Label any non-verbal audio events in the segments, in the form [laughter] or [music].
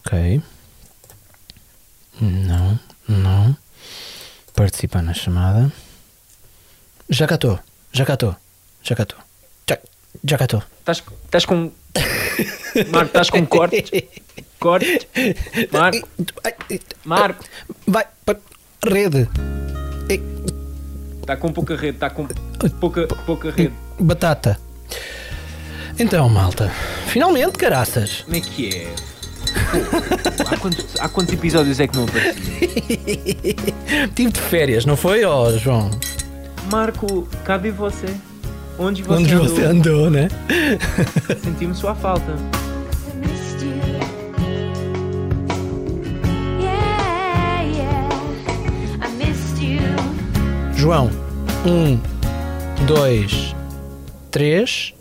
Ok. Não, não. Participar na chamada. Já cá estou, já cá estou, já cá estou. Já, já cá estou. Estás, com. Marco, estás com cortes? Cortes? Marco, Marco, Vai para rede. está com pouca rede, está com pouca, pouca rede. Batata. Então, malta. Finalmente, caraças. Como é que é? Há, quantos, há quantos episódios é que não apareci? [laughs] Tive de férias, não foi, ó João? Marco, cadê você? Onde você Onde andou? você andou, né? Sentimos sua falta. João. Um, dois, três.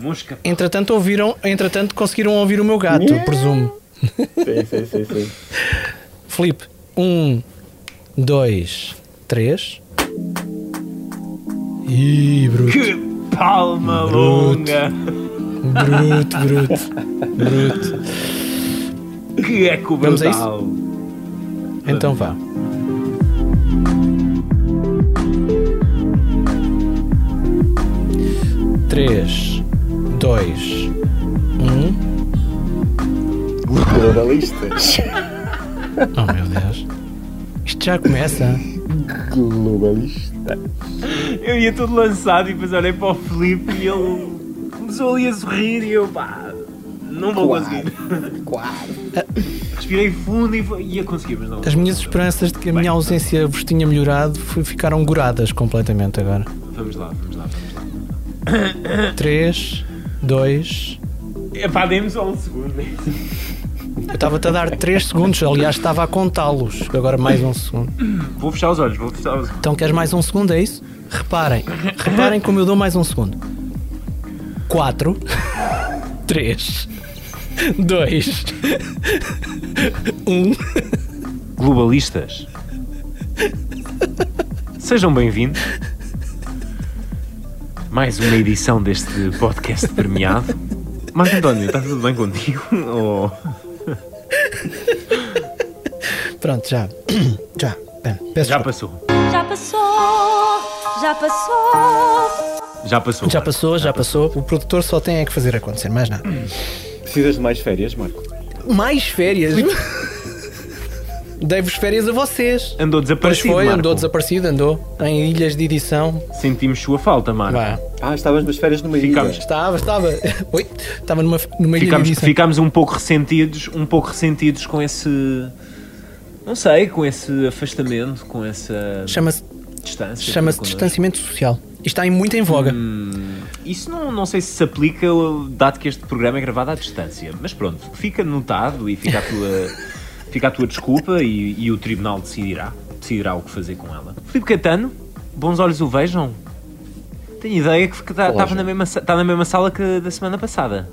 Mosca. Entretanto, ouviram, entretanto, conseguiram ouvir o meu gato, presumo. Sim, sim, sim, sim. [laughs] Filipe, um, dois, três. Ih, bruto, Que palma Bruto. longa! bruto, bruto, bruto. Que eco Vamos a brutal! Então vá. Três, dois, um. Globalistas. Oh meu Deus. Isto já começa. Globalista. Eu ia todo lançado e depois olhei para o Filipe e ele começou ali a sorrir e eu pá, não vou conseguir. Respirei fundo e foi- ia conseguir, mas não. As minhas esperanças de que a minha ausência vos tinha melhorado foi- ficaram goradas completamente agora. Vamos lá, vamos lá, vamos lá. 3, 2. Epá, dê-me só um segundo. Eu estava-te a dar 3 segundos, aliás, estava a contá-los. Agora mais um segundo. Vou fechar os olhos, vou fechar os olhos. Então queres mais um segundo? É isso? Reparem, reparem como eu dou mais um segundo. 4, 3, 2, 1. Globalistas. Sejam bem-vindos. Mais uma edição deste podcast premiado. Marco António, está tudo bem contigo? [laughs] Ou- Pronto, já. [clears throat] Já. Peço Já passou. Já passou, já passou. Já passou. Já passou, já passou. O produtor só tem é que fazer acontecer, mais nada. Precisas de mais férias, Marco? Mais férias? [laughs] Dei-vos férias a vocês. Andou Pois desaparecido. foi, Marco. andou desaparecido, andou em ilhas de edição. Sentimos sua falta, Marco. Vá. Ah, estavas nas férias numa Ficámos- ilha. Estava, estava. [laughs] Oi, estava numa, numa ilha de Ficámos, edição. ficámos um pouco ressentidos, um pouco ressentidos com esse. Não sei, com esse afastamento, com essa Chama-se distância. chama-se distanciamento social. E está em muito em voga. Hum, Isso não, não sei se se aplica, dado que este programa é gravado à distância. Mas pronto, fica notado e fica a tua, [laughs] fica a tua desculpa e, e o tribunal decidirá. Decidirá o que fazer com ela. Filipe Catano, bons olhos o vejam. Tenho ideia que estava Relógio. na, mesma, tá na mesma sala que da semana passada.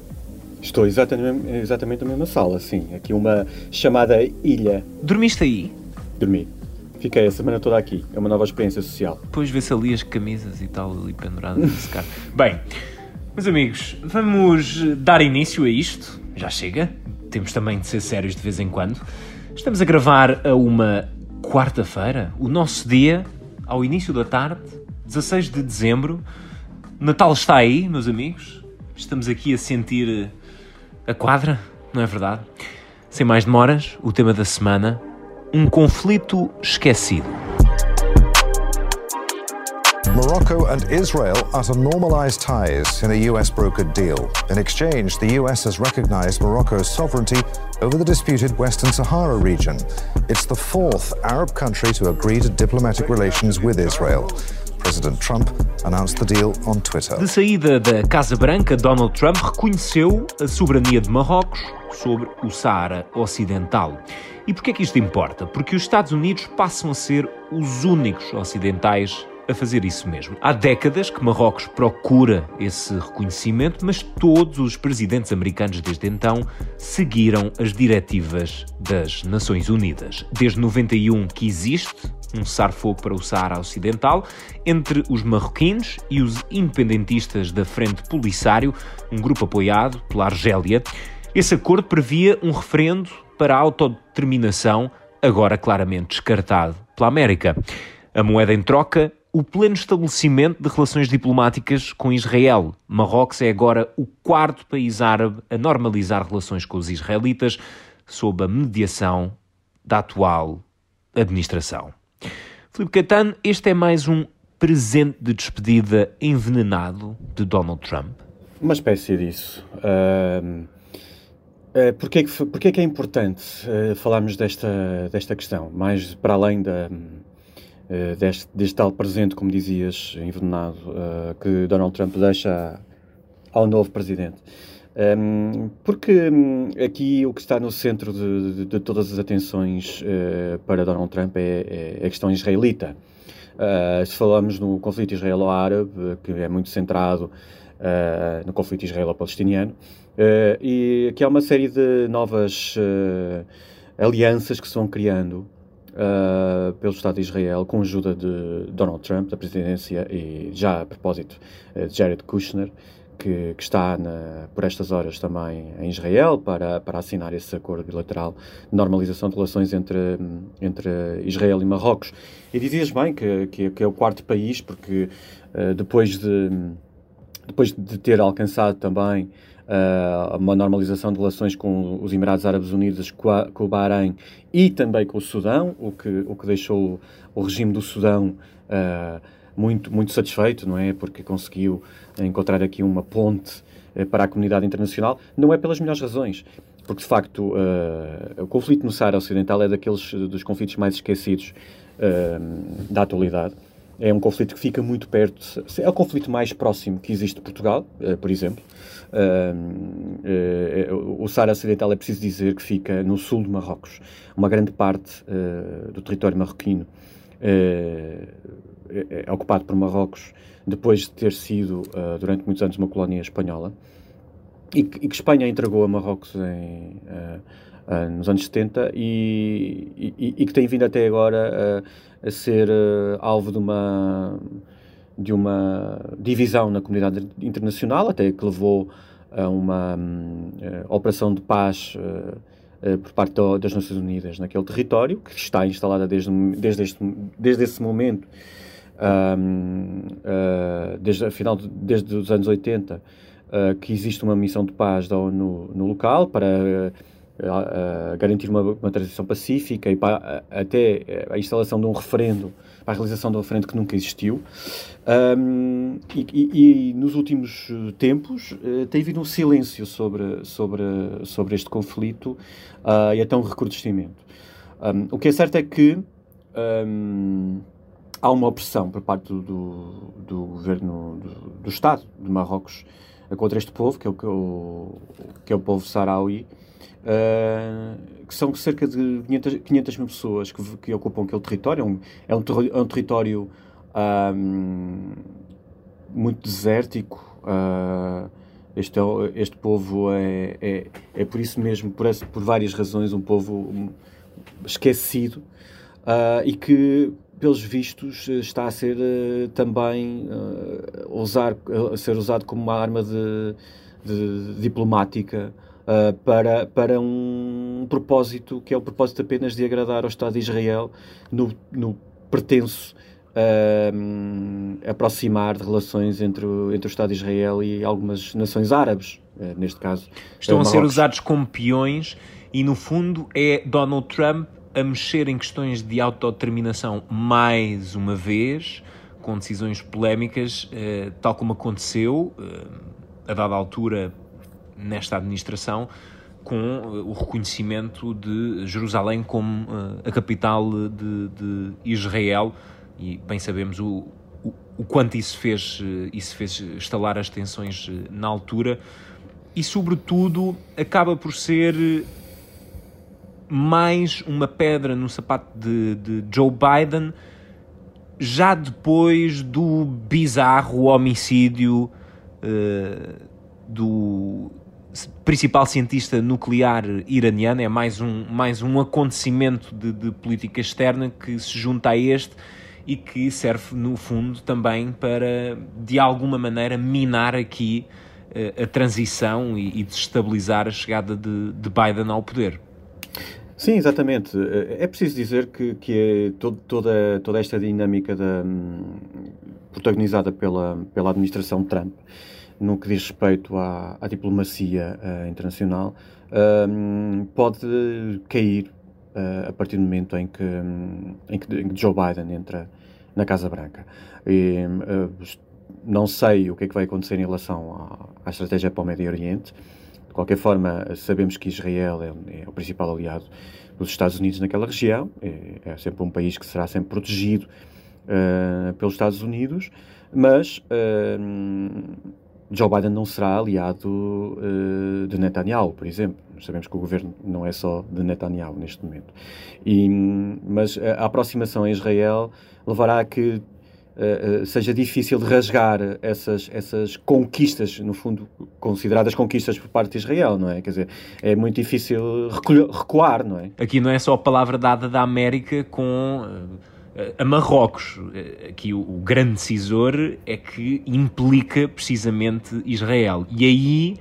Estou exatamente, exatamente na mesma sala, sim. Aqui uma chamada ilha. Dormiste aí? Dormi. Fiquei a semana toda aqui. É uma nova experiência social. Depois vê-se ali as camisas e tal ali penduradas a secar. Bem, meus amigos, vamos dar início a isto. Já chega. Temos também de ser sérios de vez em quando. Estamos a gravar a uma quarta-feira, o nosso dia, ao início da tarde, 16 de dezembro. Natal está aí, meus amigos. Estamos aqui a sentir a quadra, não é verdade? Sem mais demoras, o tema da semana: um conflito esquecido. Morocco and Israel are to normalize ties in a US brokered deal. In exchange, the US has recognized Morocco's sovereignty over the disputed Western Sahara region. It's the fourth Arab country to agree to diplomatic relations with Israel. President Trump announced the deal on Twitter. De saída da Casa Branca, Donald Trump reconheceu a soberania de Marrocos sobre o Saara Ocidental. E porquê é que isto importa? Porque os Estados Unidos passam a ser os únicos ocidentais a fazer isso mesmo. Há décadas que Marrocos procura esse reconhecimento, mas todos os presidentes americanos desde então seguiram as diretivas das Nações Unidas. Desde 91 que existe um cessar-fogo para o Saara Ocidental entre os marroquinos e os independentistas da Frente Polisário, um grupo apoiado pela Argélia. Esse acordo previa um referendo para a autodeterminação, agora claramente descartado pela América. A moeda em troca, o pleno estabelecimento de relações diplomáticas com Israel. Marrocos é agora o quarto país árabe a normalizar relações com os israelitas sob a mediação da atual administração. Filipe Caetano, este é mais um presente de despedida envenenado de Donald Trump? Uma espécie disso. Ahm, eh, Porquê que, foi- porquê que é importante eh, falarmos desta, desta questão? Mais para além da, eh, deste, deste tal presente, como dizias, envenenado, eh, que Donald Trump deixa ao novo presidente. Ahm, porque hum, aqui o que está no centro de, de- de todas as atenções eh, para Donald Trump é, é a questão israelita. Uh, se falamos no conflito israelo-árabe, uh, que é muito centrado uh, no conflito israelo-palestiniano, uh, e aqui há uma série de novas uh, alianças que se vão criando uh, pelo Estado de Israel com a ajuda de Donald Trump, da presidência, e já a propósito uh, de Jared Kushner, que, que está na- por estas horas também em Israel para, para assinar esse acordo bilateral de normalização de relações entre, entre Israel e Marrocos. E dizias bem que, que, que é o quarto país, porque eh, depois, de, depois de ter alcançado também eh, uma normalização de relações com os Emirados Árabes Unidos, com, o Bahrein e também com o Sudão, o que, o que deixou o regime do Sudão eh, muito, muito satisfeito, não é? Porque conseguiu encontrar aqui uma ponte eh, para a comunidade internacional, não é pelas melhores razões. Porque, de facto, eh, o conflito no Saara Ocidental é daqueles dos conflitos mais esquecidos eh, da atualidade. É um conflito que fica muito perto, é o conflito mais próximo que existe de Portugal, eh, por exemplo. Eh, eh, o Saara Ocidental é preciso dizer que fica no sul de Marrocos. Uma grande parte eh, do território marroquino é, é ocupado por Marrocos depois de ter sido, durante muitos anos, uma colónia espanhola e que, e que Espanha entregou a Marrocos em, eh, nos anos 70 e, e- e que tem vindo até agora eh, a ser eh, alvo de uma, de uma divisão na comunidade internacional, até que levou a uma hum, eh, operação de paz eh, eh, por parte das Nações Unidas naquele território, que está instalada desde, desde, este, desde esse momento Ahm, ah, desde, afinal, de- desde os anos 80, ah, que existe uma missão de paz da ONU no local para garantir uma, uma transição pacífica e para até a instalação de um referendo, para a realização um referendo que nunca existiu. Ahm, e, e- e nos últimos eh, tempos eh, tem havido um silêncio sobre, sobre, sobre este conflito ah, e até um recrudescimento. Ahm, o que é certo é que ahm, há uma opressão por parte do, do, governo do, do Estado de Marrocos contra este povo, que é o, que é o, que é o povo saharaui, eh, que são cerca de 500, 500 mil pessoas que, que ocupam aquele território. É um, é um, terri- é um território ahm, muito desértico. ah, este, é este povo é, é, é por isso mesmo, por, esse- por várias razões, um povo esquecido ah, e que, pelos vistos, eh, está a ser eh, também ah, usar, a ser usado como uma arma de, de diplomática para, para um propósito que é o propósito apenas de agradar ao Estado de Israel no, no pretenso aproximar de relações entre o, entre o Estado de Israel e algumas nações árabes, neste caso. Estão a ser usados como peões e, no fundo, é Donald Trump a mexer em questões de autodeterminação mais uma vez, com decisões polémicas, eh, tal como aconteceu, eh, a dada altura, nesta administração, com eh, o reconhecimento de Jerusalém como a capital de, de Israel. E bem sabemos o, o, o quanto isso fez, isso fez estalar as tensões na altura e, sobretudo, acaba por ser mais uma pedra no sapato de, de Joe Biden, já depois do bizarro homicídio eh, do principal cientista nuclear iraniano, é mais um, mais um acontecimento de, de política externa que se junta a este e que serve, no fundo, também para, de alguma maneira, minar aqui uh, a transição e, desestabilizar a chegada de, Biden ao poder. Sim, exatamente. É preciso dizer que, que é todo, toda, toda esta dinâmica da, hum, protagonizada pela, pela administração Trump no que diz respeito à, à diplomacia uh, internacional, uh, pode cair uh, a partir do momento em que, um, em que, Joe Biden entra na Casa Branca. E, não sei o que é que vai acontecer em relação à, à, estratégia para o Médio Oriente. Qualquer forma, sabemos que Israel é, é o principal aliado dos Estados Unidos naquela região. É, é sempre um país que será sempre protegido pelos Estados Unidos, mas Joe Biden não será aliado uh, de Netanyahu, por exemplo. Sabemos que o governo não é só de Netanyahu neste momento. E, mas a aproximação a Israel levará a que uh, seja difícil de rasgar essas, essas conquistas, no fundo, consideradas conquistas por parte de Israel, não é? Quer dizer, é muito difícil recuar, não é? Aqui não é só a palavra dada da América com. Uh a Marrocos. Aqui o, o, grande decisor é que implica precisamente Israel. E aí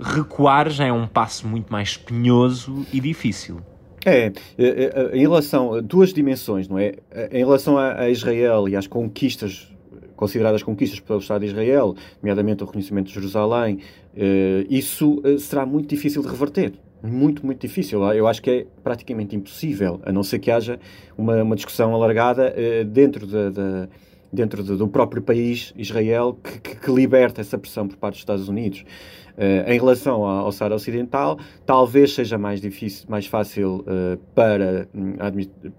recuar já é um passo muito mais espinhoso e difícil. É, é, é em relação a duas dimensões, não é? Em relação a, Israel e às conquistas consideradas conquistas pelo Estado de Israel, nomeadamente o reconhecimento de Jerusalém, eh, isso eh, será muito difícil de reverter muito, muito difícil. Eu acho que é praticamente impossível, a não ser que haja uma, uma discussão alargada uh, dentro, de, de, dentro de, do próprio país, Israel, que, que, que, liberta essa pressão por parte dos Estados Unidos. Uh, em relação ao, Saara Ocidental, talvez seja mais difícil, mais fácil uh, para, hum,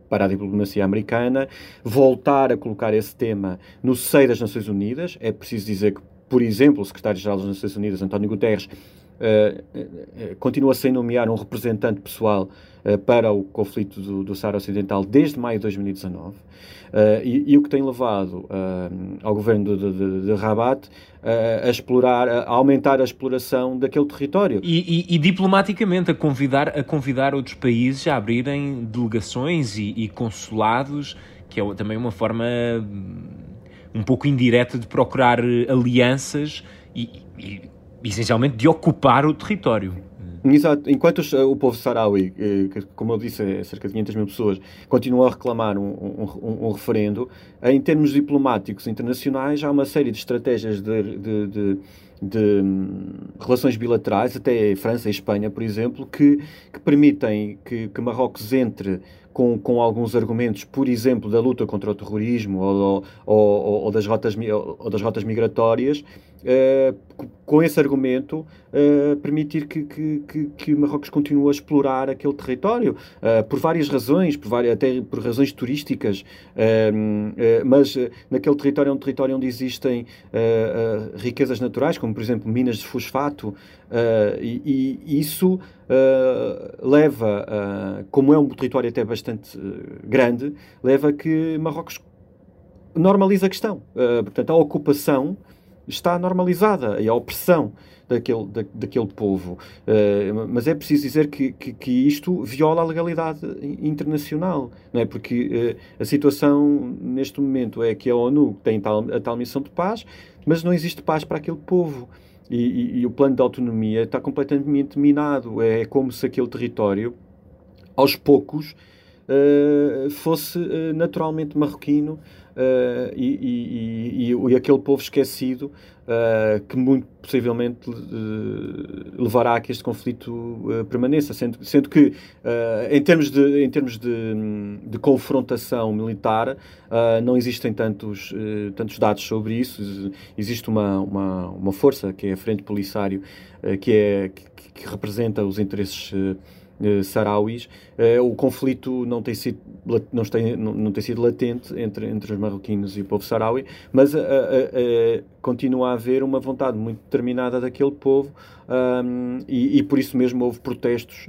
para a diplomacia americana voltar a colocar esse tema no seio das Nações Unidas. É preciso dizer que, por exemplo, o secretário-geral das Nações Unidas, António Guterres, uh, continua sem nomear um representante pessoal uh, para o conflito do, do Saara Ocidental desde maio de 2019. Uh, e, e, o que tem levado ao governo de, de, de Rabat a explorar, a aumentar a exploração daquele território. E, e, e, diplomaticamente a convidar, a convidar outros países a abrirem delegações e, consulados, que é também uma forma hum, um pouco indireta de procurar alianças e, essencialmente de ocupar o território. Exato. Enquanto os, o povo saraui, eh, como eu disse, é cerca de 500 mil pessoas, continua a reclamar um, um, um, referendo, em termos diplomáticos internacionais, há uma série de estratégias de, de, de, de hum, relações bilaterais, até França e Espanha, por exemplo, que, que permitem que, que Marrocos entre com, com alguns argumentos, por exemplo, da luta contra o terrorismo ou, ou, ou, das, rotas, das rotas migratórias, com esse argumento, uh, permitir que, que, que, Marrocos continue a explorar aquele território, uh, por várias razões, por várias, até por razões turísticas, mas naquele território é um território onde existem riquezas naturais, como por exemplo minas de fosfato, e, e, isso leva, como é um território até bastante grande, leva a que Marrocos normaliza a questão. Portanto, a ocupação está normalizada a opressão daquele, da, daquele povo. Uh, mas é preciso dizer que, que, que, isto viola a legalidade internacional, não é? Porque uh, a situação neste momento é que a ONU tem tal, a tal missão de paz, mas não existe paz para aquele povo. E, e, e o plano de autonomia está completamente minado. É como se aquele território, aos poucos, uh, fosse naturalmente marroquino uh, e, e, e, e, aquele povo esquecido que muito possivelmente levará a que este conflito permaneça, sendo, sendo que em termos de, em termos de, de confrontação militar não existem tantos, tantos dados sobre isso, existe uma, uma, uma força que é a Frente Polisário que, é, que, que representa os interesses uh, sarauis, uh, o conflito não tem sido não tem, não, não tem sido latente entre, entre os marroquinos e o povo saraui, mas uh, continua a haver uma vontade muito determinada daquele povo um, e, e, por isso mesmo houve protestos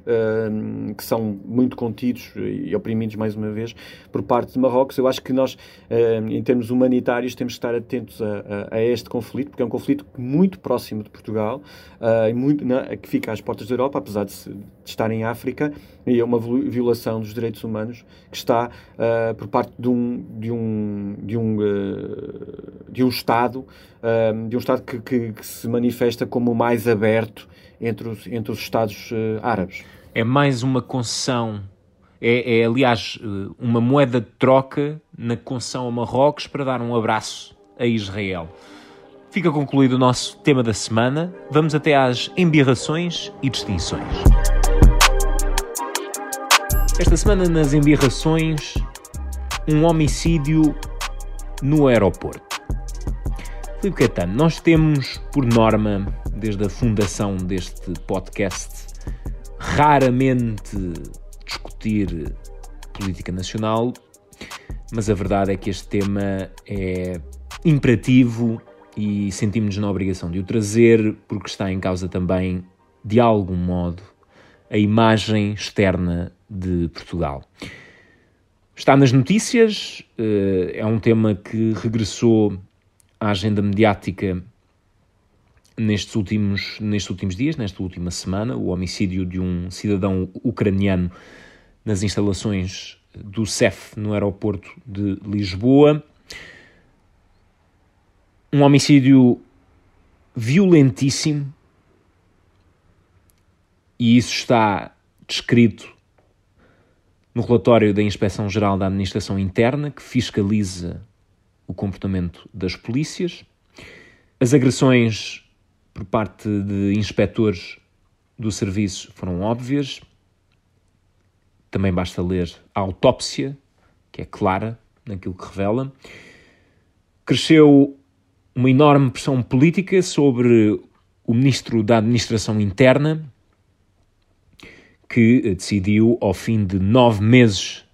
um, que são muito contidos e oprimidos mais uma vez por parte de Marrocos. Eu acho que nós, um, em termos humanitários, temos que estar atentos a, a, a, este conflito, porque é um conflito muito próximo de Portugal uh, e muito, na, que fica às portas da Europa, apesar de, de, estar em África, e é uma violação dos direitos humanos que está uh, por parte de um, de um, de um, uh, de um Estado, de um Estado que, que, que se manifesta como mais aberto entre os, entre os Estados uh, árabes. É mais uma concessão, é, é, aliás eh, uma moeda de troca na concessão a Marrocos para dar um abraço a Israel. Fica concluído o nosso tema da semana. Vamos até às embirrações e distinções. Esta semana, nas embirrações, um homicídio no aeroporto. Filipe Caetano, nós temos, por norma, desde a fundação deste podcast, raramente discutir política nacional, mas a verdade é que este tema é imperativo e sentimos-nos na obrigação de o trazer porque está em causa também, de algum modo, a imagem externa de Portugal. Está nas notícias, eh, é um tema que regressou a agenda mediática nestes últimos, nestes últimos dias, nesta última semana, o homicídio de um cidadão ucraniano nas instalações do CEF no aeroporto de Lisboa. Um homicídio violentíssimo e isso está descrito no relatório da Inspeção Geral da Administração Interna, que fiscaliza o comportamento das polícias, as agressões por parte de inspectores do serviço foram óbvias. Também basta ler a autópsia, que é clara naquilo que revela. Cresceu uma enorme pressão política sobre o ministro da Administração Interna, que decidiu, ao fim de nove meses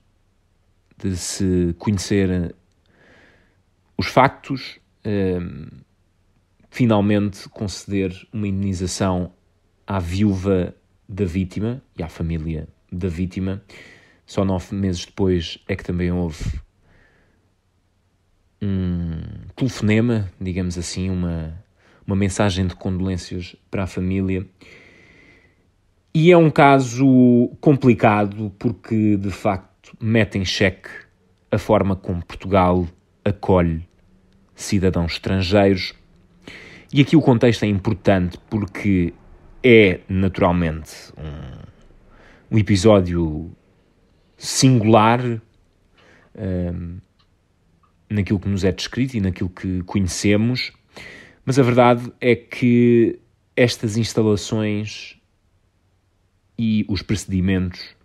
de se conhecer os factos, ehm, finalmente conceder uma indenização à viúva da vítima e à família da vítima. Só nove meses depois é que também houve um telefonema, digamos assim, uma, uma mensagem de condolências para a família. E é um caso complicado porque, de facto, mete em xeque a forma como Portugal acolhe cidadãos estrangeiros. E aqui o contexto é importante porque é naturalmente um, um episódio singular um, naquilo que nos é descrito e naquilo que conhecemos, mas a verdade é que estas instalações e os procedimentos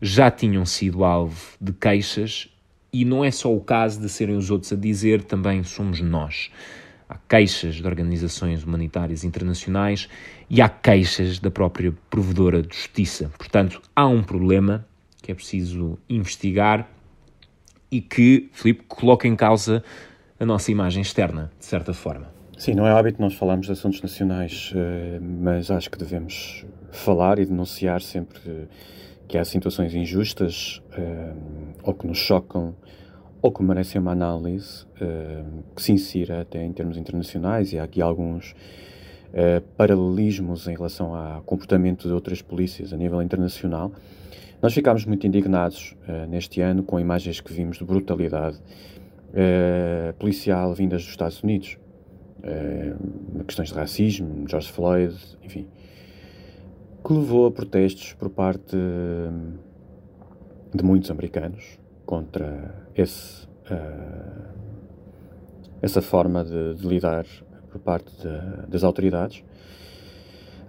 já tinham sido alvo de queixas e não é só o caso de serem os outros a dizer, também somos nós. Há queixas de organizações humanitárias internacionais e há queixas da própria provedora de justiça. Portanto, há um problema que é preciso investigar e que, Filipe, coloca em causa a nossa imagem externa, de certa forma. Sim, não é hábito nós falarmos de assuntos nacionais, eh, mas acho que devemos falar e denunciar sempre que há situações injustas uh, ou que nos chocam ou que merecem uma análise uh, que se insira até em termos internacionais e há aqui alguns uh, paralelismos em relação ao comportamento de outras polícias a nível internacional. Nós ficámos muito indignados neste ano com imagens que vimos de brutalidade policial vindas dos Estados Unidos. questões de racismo, George Floyd, enfim que levou a protestos por parte de muitos americanos contra esse, uh, essa forma de, de, lidar por parte de, das autoridades.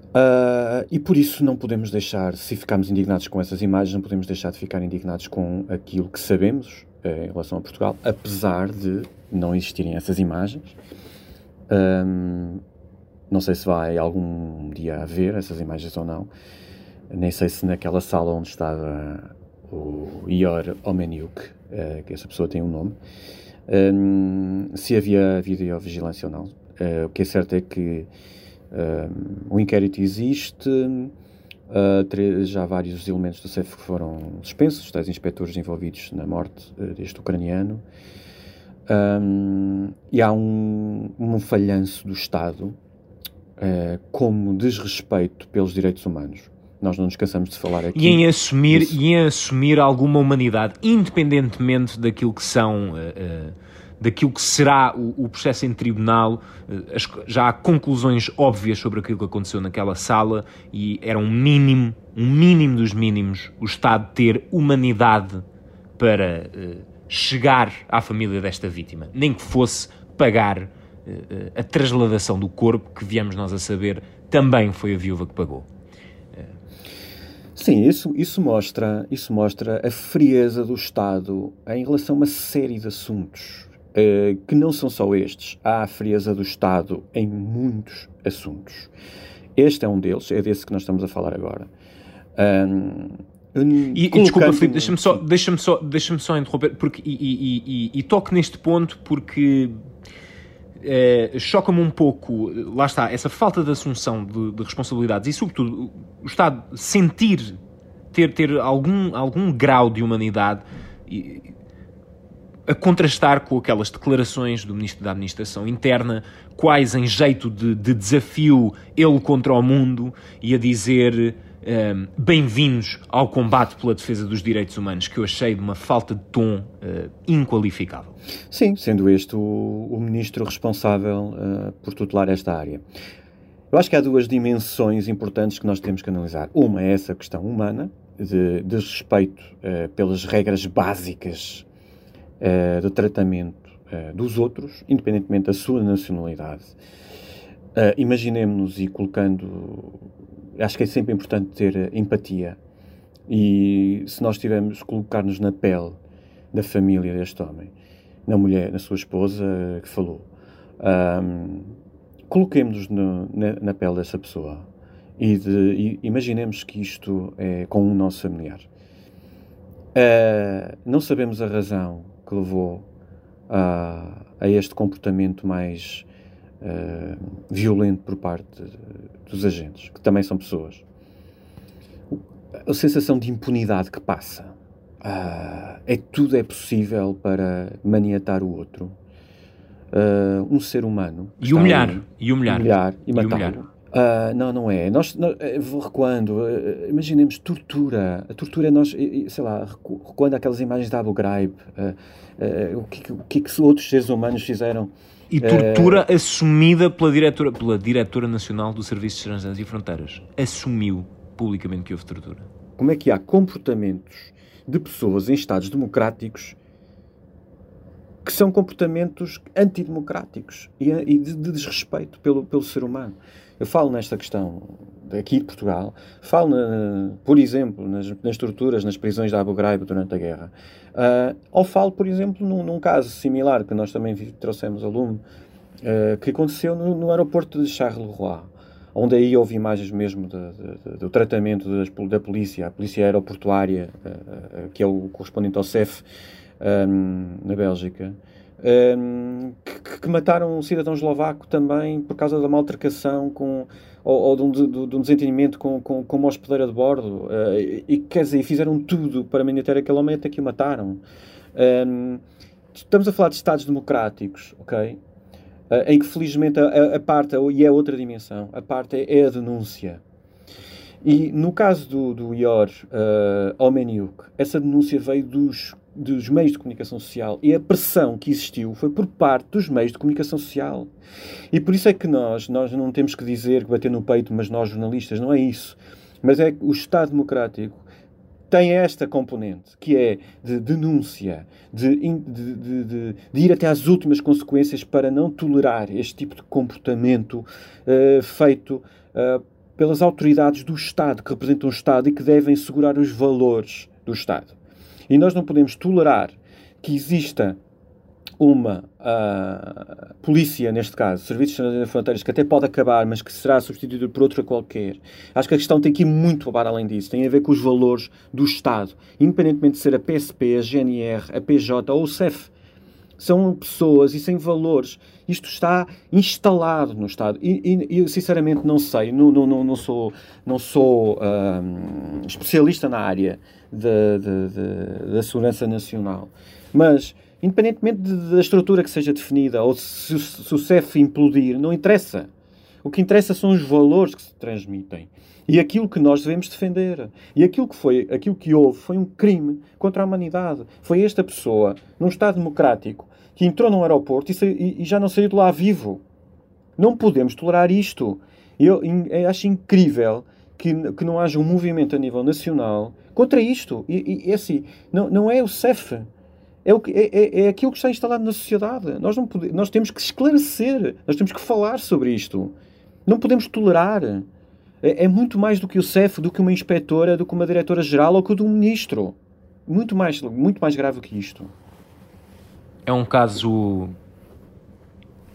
Uh, e por isso não podemos deixar, se ficarmos indignados com essas imagens, não podemos deixar de ficar indignados com aquilo que sabemos uh, em relação a Portugal, apesar de não existirem essas imagens. Um, não sei se vai algum dia haver essas imagens ou não. Nem sei se naquela sala onde estava o Ior Omeniuk, uh, que essa pessoa tem um nome, um, se havia videovigilância ou não. Uh, o que é certo é que uh, o inquérito existe, uh, já vários elementos do CEF foram suspensos, tais inspectores envolvidos na morte deste ucraniano, um, e há um, um falhanço do Estado como desrespeito pelos direitos humanos. Nós não nos cansamos de falar aqui. E em assumir, e em assumir alguma humanidade, independentemente daquilo que são. Uh, daquilo que será o, o processo em tribunal, as, já há conclusões óbvias sobre aquilo que aconteceu naquela sala e era um mínimo, um mínimo dos mínimos, o Estado ter humanidade para chegar à família desta vítima, nem que fosse pagar a trasladação do corpo, que viemos nós a saber, também foi a viúva que pagou. Sim, isso, isso, mostra, isso mostra a frieza do Estado em relação a uma série de assuntos, uh, que não são só estes. Há a frieza do Estado em muitos assuntos. Este é um deles, é desse que nós estamos a falar agora. Um, e, e desculpa, Filipe, deixa-me só, deixa só, deixa só interromper, porque, e, e, e, e toque neste ponto porque é, choca-me um pouco, lá está, essa falta de assunção de, de, responsabilidades e, sobretudo, o Estado sentir, ter, ter algum, algum grau de humanidade e, a contrastar com aquelas declarações do Ministro da Administração Interna, quais em jeito de, de desafio ele contra o mundo e a dizer um, bem-vindos ao combate pela defesa dos direitos humanos, que eu achei de uma falta de tom uh, inqualificável. Sim, sendo este o, o ministro responsável uh, por tutelar esta área. Eu acho que há duas dimensões importantes que nós temos que analisar. Uma é essa questão humana, de, de respeito uh, pelas regras básicas uh, do tratamento uh, dos outros, independentemente da sua nacionalidade. Imaginemos-nos e colocando acho que é sempre importante ter eh, empatia. E se nós tivermos colocar-nos na pele da família deste homem, na mulher, na sua esposa eh, que falou, um, coloquemos-nos na, na, pele dessa pessoa e, de, e, imaginemos que isto é com o nosso familiar. Uh, não sabemos a razão que levou a, a este comportamento mais uh, violento por parte dos agentes, que também são pessoas. A sensação de impunidade que passa. Uh, é tudo é possível para maniatar o outro. Uh, um ser humano. E humilhar. E humilhar. humilhar e matá-lo. Uh, não, não é. Nós, nós eh, vou recuando. Uh, imaginemos tortura. A tortura é nós, sei lá, recuando aquelas imagens da Abu Ghraib. Uh, o, que, o que, que outros seres humanos fizeram e tortura é... assumida pela diretora, pela diretora nacional do Serviço de Estrangeiros e Fronteiras. Assumiu publicamente que houve tortura. Como é que há comportamentos de pessoas em Estados democráticos que são comportamentos antidemocráticos e, e de, de, desrespeito pelo, pelo ser humano? Eu falo nesta questão aqui de Portugal, falo, na, por exemplo, nas, nas torturas nas prisões de Abu Ghraib durante a guerra. Uh, ou falo, por exemplo, num, num, caso similar que nós também trouxemos a lume, uh, que aconteceu no, no, aeroporto de Charleroi, onde aí houve imagens mesmo de, de, de, do tratamento das, da polícia, a polícia aeroportuária, uh, que é o correspondente ao CEF um, na Bélgica, que, que, mataram um cidadão eslovaco também por causa da maltracação com, ou, ou de, um, de, de, um, desentendimento com, com, com uma hospedeira de bordo. Uh, e, quer dizer, fizeram tudo para manter aquele homem até que o mataram. Um, estamos a falar de Estados democráticos, ok? Uh, em que felizmente a, a, parte, e é outra dimensão, a parte é, é a denúncia. E no caso do, do Ior uh, Omeniuk, essa denúncia veio dos dos meios de comunicação social e a pressão que existiu foi por parte dos meios de comunicação social. E por isso é que nós, nós não temos que dizer que bater no peito, mas nós jornalistas, não é isso. Mas é que o Estado Democrático tem esta componente, que é de denúncia, de, de, de, de, ir até às últimas consequências para não tolerar este tipo de comportamento uh, feito uh, pelas autoridades do Estado, que representam o Estado e que devem segurar os valores do Estado. E nós não podemos tolerar que exista uma uh, polícia, neste caso, Serviços de Fronteiras, que até pode acabar, mas que será substituído por outra qualquer. Acho que a questão tem que ir muito para além disso. Tem a ver com os valores do Estado, independentemente de ser a PSP, a GNR, a PJ ou o CEF. São pessoas e sem valores. Isto está instalado no Estado. E, e- eu, sinceramente, não sei. Não, não, não, não sou, não sou ahm, especialista na área da, da- da- segurança nacional. Mas, independentemente de- da estrutura que seja definida, ou se, se o CEF implodir, não interessa. O que interessa são os valores que se transmitem e aquilo que nós devemos defender. E aquilo que foi, aquilo que houve foi um crime contra a humanidade. Foi esta pessoa, num Estado democrático, que entrou num aeroporto e, e- já não saiu de lá vivo. Não podemos tolerar isto. Eu, eu acho incrível que, que não haja um movimento a nível nacional contra isto. E, e assim, não, não é o CEF. É, o que, é, é- é aquilo que está instalado na sociedade. Nós, não pode, nós temos que esclarecer. Nós temos que falar sobre isto. Não podemos tolerar. É, é muito mais do que o CEF, do que uma inspetora, do que uma diretora-geral ou que de um ministro. Muito mais, muito mais grave que isto. É um caso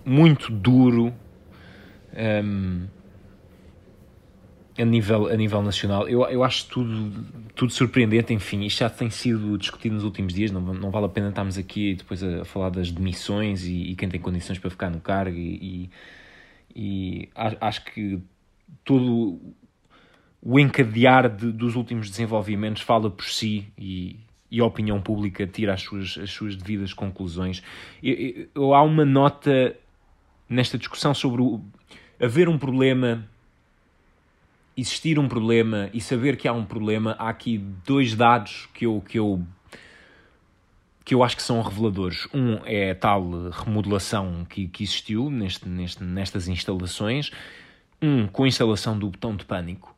muito duro hum, a, nível, a nível nacional. Eu, eu acho tudo, tudo surpreendente. Enfim, isto já tem sido discutido nos últimos dias. Não, não vale a pena estarmos aqui depois a, falar das demissões e, e quem tem condições para ficar no cargo. E, e, e acho que todo o encadear de- dos últimos desenvolvimentos fala por si e, e a opinião pública tira as suas, as suas devidas conclusões. Eu- eu- há uma nota nesta discussão sobre o, haver um problema, existir um problema e saber que há um problema. Há aqui dois dados que eu, que eu que eu acho que são reveladores. Um é a tal remodelação que, que existiu neste, neste, nestas instalações. Um, com a instalação do botão de pânico,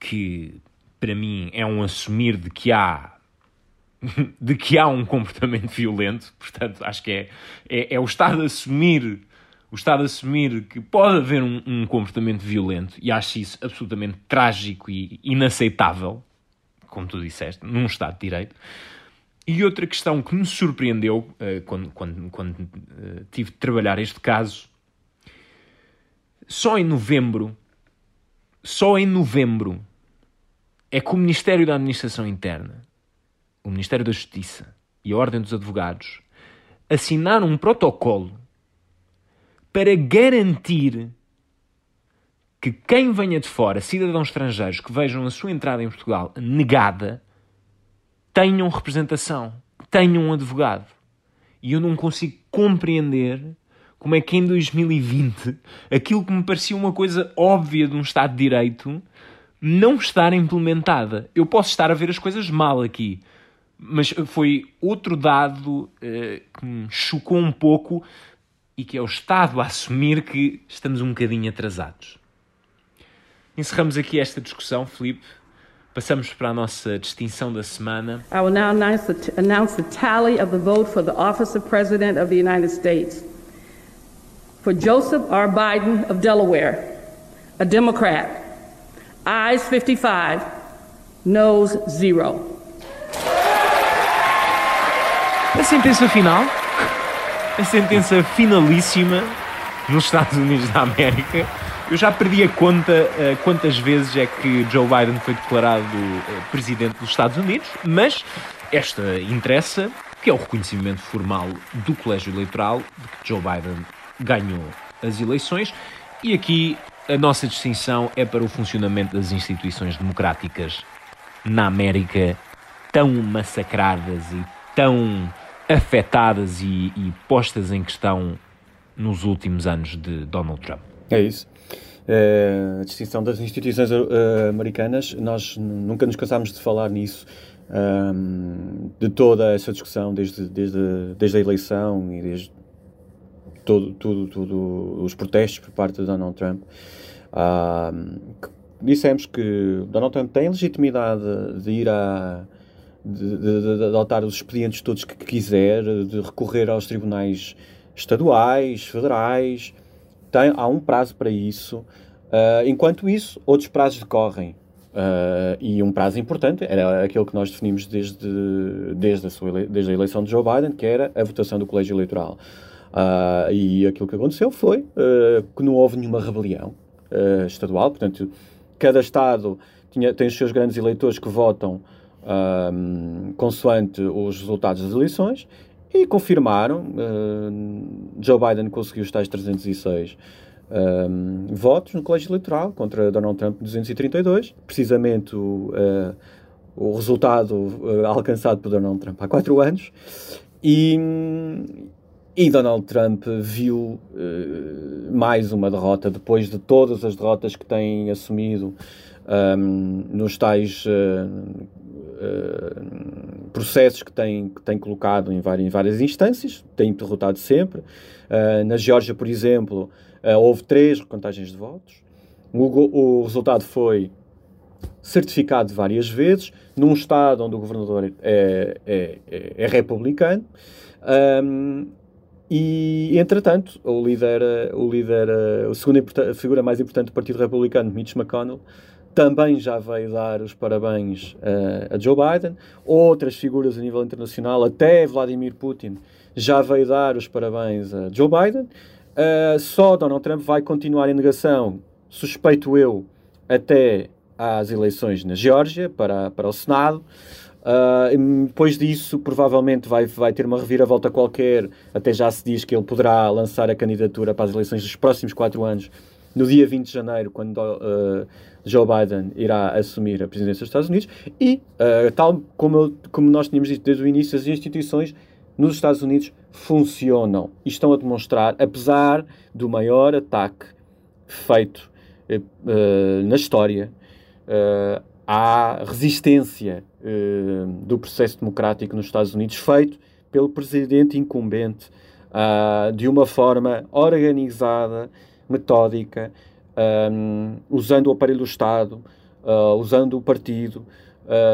que para mim é um assumir de que há [laughs] de que há um comportamento violento, portanto acho que é, é, é o Estado assumir o Estado assumir que pode haver um, um comportamento violento e acho isso absolutamente trágico e inaceitável, como tu disseste, num Estado de Direito. E outra questão que me surpreendeu eh, quando, quando, quando eh, tive de trabalhar este caso, só em novembro, só em novembro, é que o Ministério da Administração Interna, o Ministério da Justiça e a Ordem dos Advogados assinaram um protocolo para garantir que quem venha de fora, cidadãos estrangeiros que vejam a sua entrada em Portugal negada, tenham representação, tenham um advogado. E eu não consigo compreender como é que em 2020 aquilo que me parecia uma coisa óbvia de um Estado de Direito não estar implementada. Eu posso estar a ver as coisas mal aqui, mas foi outro dado eh, que me chocou um pouco e que é o Estado a assumir que estamos um bocadinho atrasados. Encerramos aqui esta discussão, Filipe. Passamos para a nossa distinção da semana. I will now announce the, announce the tally of the vote for the office of President of the United States. For Joseph R. Biden of Delaware, a Democrat, ayes 55, noes zero. A sentença final, a sentença finalíssima nos Estados Unidos da América. Eu já perdi a conta eh, quantas vezes é que Joe Biden foi declarado eh, presidente dos Estados Unidos, mas esta interessa, que é o reconhecimento formal do colégio eleitoral de que Joe Biden ganhou as eleições. E aqui a nossa distinção é para o funcionamento das instituições democráticas na América tão massacradas e tão afetadas e, e postas em questão nos últimos anos de Donald Trump. É isso. Eh, a distinção das instituições eh, americanas, nós nunca nos cansámos de falar nisso, ahm, de toda essa discussão, desde, desde, desde a eleição e desde todo, tudo, tudo os protestos por parte de Donald Trump. Que dissemos que Donald Trump tem legitimidade de ir a. De, de- de- adotar os expedientes todos que quiser, de recorrer aos tribunais estaduais, federais, tem, há um prazo para isso. Ah, enquanto isso, outros prazos decorrem. Ah, e um prazo importante era aquele que nós definimos desde, desde, a sua desde a eleição de Joe Biden, que era a votação do colégio eleitoral. Ah, e aquilo que aconteceu foi ah, que não houve nenhuma rebelião estadual, portanto, cada Estado tinha, tem os seus grandes eleitores que votam ah, consoante os resultados das eleições e confirmaram. Uh, Joe Biden conseguiu os tais 306 um, votos no colégio eleitoral contra Donald Trump 232, precisamente o, uh, o resultado uh, alcançado por Donald Trump há quatro anos. E, e Donald Trump viu uh, mais uma derrota depois de todas as derrotas que tem assumido um, nos tais processos que tem, que tem colocado em várias, em várias instâncias, tem derrotado sempre. na Geórgia, por exemplo, Uh, houve três recontagens de votos. O, o, resultado foi certificado várias vezes, num estado onde o governador é, é, é, é republicano. Um, e, entretanto, o líder, o líder, a segunda a figura mais importante do Partido Republicano, Mitch McConnell, também já veio dar os parabéns uh, a Joe Biden. Outras figuras a nível internacional, até Vladimir Putin, já veio dar os parabéns a Joe Biden. Uh, só Donald Trump vai continuar em negação, suspeito eu, até às eleições na Geórgia, para, para o Senado. Uh, depois disso, provavelmente vai, vai ter uma reviravolta qualquer. Até já se diz que ele poderá lançar a candidatura para as eleições dos próximos quatro anos, no dia 20 de janeiro, quando uh, Joe Biden irá assumir a presidência dos Estados Unidos. E, uh, tal como, eu, como nós tínhamos dito desde o início, as instituições nos Estados Unidos funcionam e estão a demonstrar, apesar do maior ataque feito uh, na história uh, à resistência do processo democrático nos Estados Unidos, feito pelo presidente incumbente de uma forma organizada, metódica, um, usando o aparelho do Estado, usando o partido,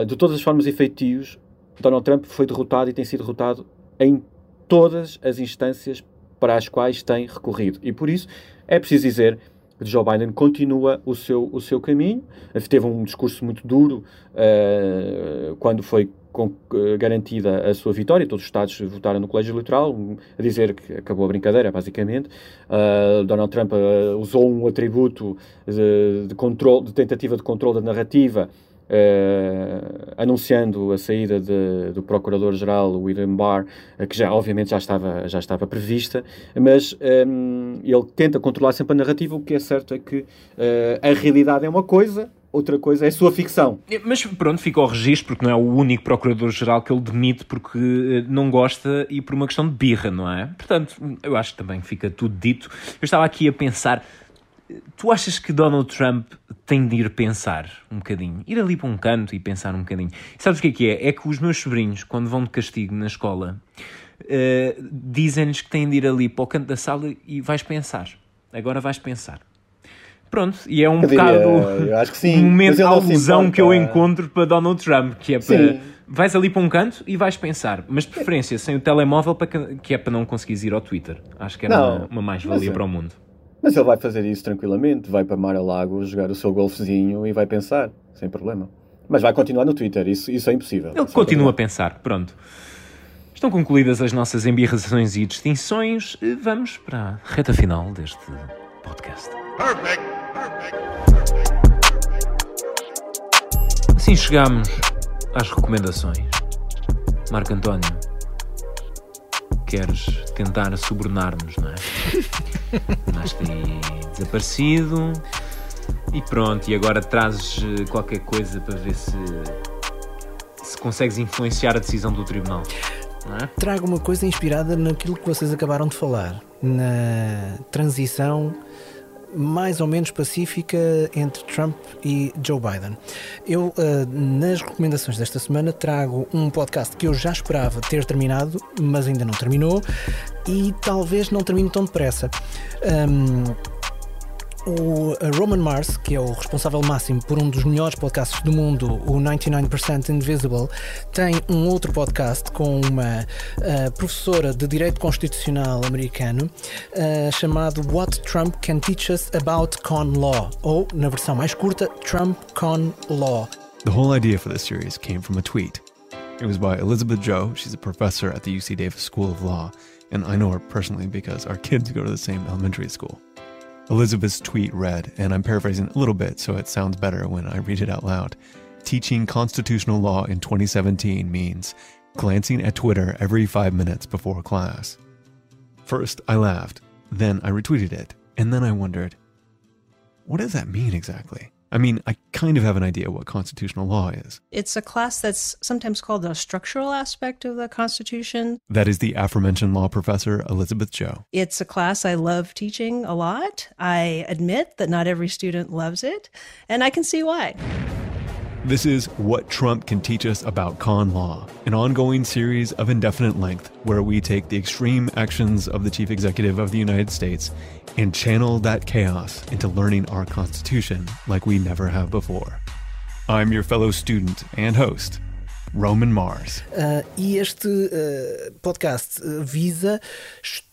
de todas as formas efetivos. Donald Trump foi derrotado e tem sido derrotado em todas as instâncias para as quais tem recorrido. E por isso é preciso dizer que Joe Biden continua o seu, o seu caminho. Teve um discurso muito duro uh, quando foi com, uh, garantida a sua vitória. Todos os Estados votaram no colégio eleitoral, a dizer que acabou a brincadeira, basicamente. Uh, Donald Trump usou um atributo de, de, controle, de tentativa de controle da narrativa Uh, anunciando a saída de, do Procurador-Geral William Barr, uh, que já obviamente já estava, já estava prevista, mas um, ele tenta controlar sempre a narrativa. O que é certo é que uh, a realidade é uma coisa, outra coisa é sua ficção. Mas pronto, fica ao registro, porque não é o único Procurador-Geral que ele demite porque não gosta e por uma questão de birra, não é? Portanto, eu acho que também fica tudo dito. Eu estava aqui a pensar Tu achas que Donald Trump tem de ir pensar um bocadinho? Ir ali para um canto e pensar um bocadinho. Sabes o que é que é? É que os meus sobrinhos, quando vão de castigo na escola, uh, dizem-lhes que têm de ir ali para o canto da sala e vais pensar. Agora vais pensar. Pronto, e é um eu bocado diria, eu acho que sim, [laughs] um momento de alusão que eu encontro para Donald Trump, que é para sim. vais ali para um canto e vais pensar, mas de preferência sem o telemóvel para que, que é para não conseguires ir ao Twitter. Acho que era uma, uma mais-valia para o mundo. Mas ele vai fazer isso tranquilamente, vai para Mar-a-Lago jogar o seu golfezinho e vai pensar, sem problema. Mas vai continuar no Twitter, isso, isso é impossível. Ele continua a pensar, pronto. Estão concluídas as nossas embirrações e distinções. Vamos para a reta final deste podcast. Perfect. Assim chegamos às recomendações. Marco António, queres tentar subornar-nos, não é? [laughs] Mas tem desaparecido e pronto, e agora trazes eh, qualquer coisa para ver se, se consegues influenciar a decisão do tribunal. É? Trago uma coisa inspirada naquilo que vocês acabaram de falar, na transição mais ou menos pacífica entre Trump e Joe Biden. Eu, uh, nas recomendações desta semana, trago um podcast que eu já esperava ter terminado, mas ainda não terminou, e talvez não termine tão depressa. Um, o Roman Mars, que é o responsável máximo por um dos melhores podcasts do mundo, o 99% Invisible, tem um outro podcast com uma uh, professora de Direito Constitucional americano uh, chamado What Trump Can Teach Us About Con Law, ou, na versão mais curta, Trump Con Law. The whole idea for this series came from a tweet. It was by Elizabeth Joe. She's a professor at the UC Davis School of Law, and I know her personally because our kids go to the same elementary school. Elizabeth's tweet read, and I'm paraphrasing a little bit so it sounds better when I read it out loud. Teaching constitutional law in 2017 means glancing at Twitter every five minutes before class. First, I laughed, then I retweeted it, and then I wondered, what does that mean exactly? I mean, I kind of have an idea what constitutional law is. It's a class that's sometimes called the structural aspect of the Constitution. That is the aforementioned law professor, Elizabeth Joe. It's a class I love teaching a lot. I admit that not every student loves it, and I can see why. This is What Trump Can Teach Us About Con Law, an ongoing series of indefinite length where we take the extreme actions of the Chief Executive of the United States and channel that chaos into learning our Constitution like we never have before. I'm your fellow student and host, Roman Mars. Uh, e este uh, podcast uh, visa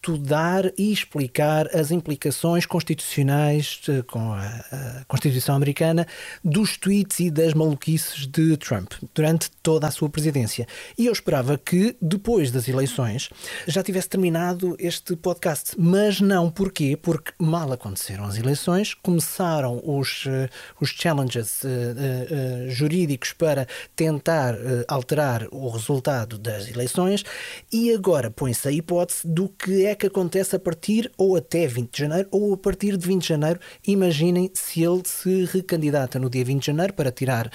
estudar e explicar as implicações constitucionais uh, com a, a Constituição Americana dos tweets e das maluquices de Trump durante toda a sua presidência. E eu esperava que, depois das eleições, já tivesse terminado este podcast. Mas não, porquê? Porque mal aconteceram as eleições, começaram os, uh, os challenges uh, uh, jurídicos para tentar uh, alterar o resultado das eleições e agora põe-se a hipótese do que é que acontece a partir ou até 20 de janeiro ou a partir de 20 de janeiro. Imaginem se ele se recandidata no dia 20 de janeiro para tirar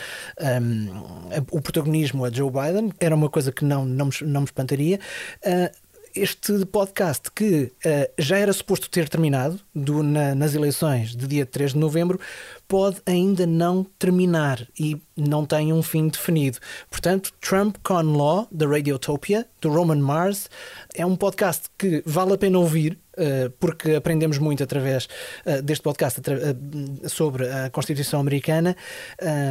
um, o protagonismo a Joe Biden. Era uma coisa que não, não, me, não me espantaria. Uh, este podcast que uh, já era suposto ter terminado do, na, nas eleições de dia 3 de novembro pode ainda não terminar e não tem um fim definido. Portanto, Trump Con Law, da Radiotopia, do Roman Mars, é um podcast que vale a pena ouvir. Uh, porque aprendemos muito através uh, deste podcast uh, sobre a Constituição Americana,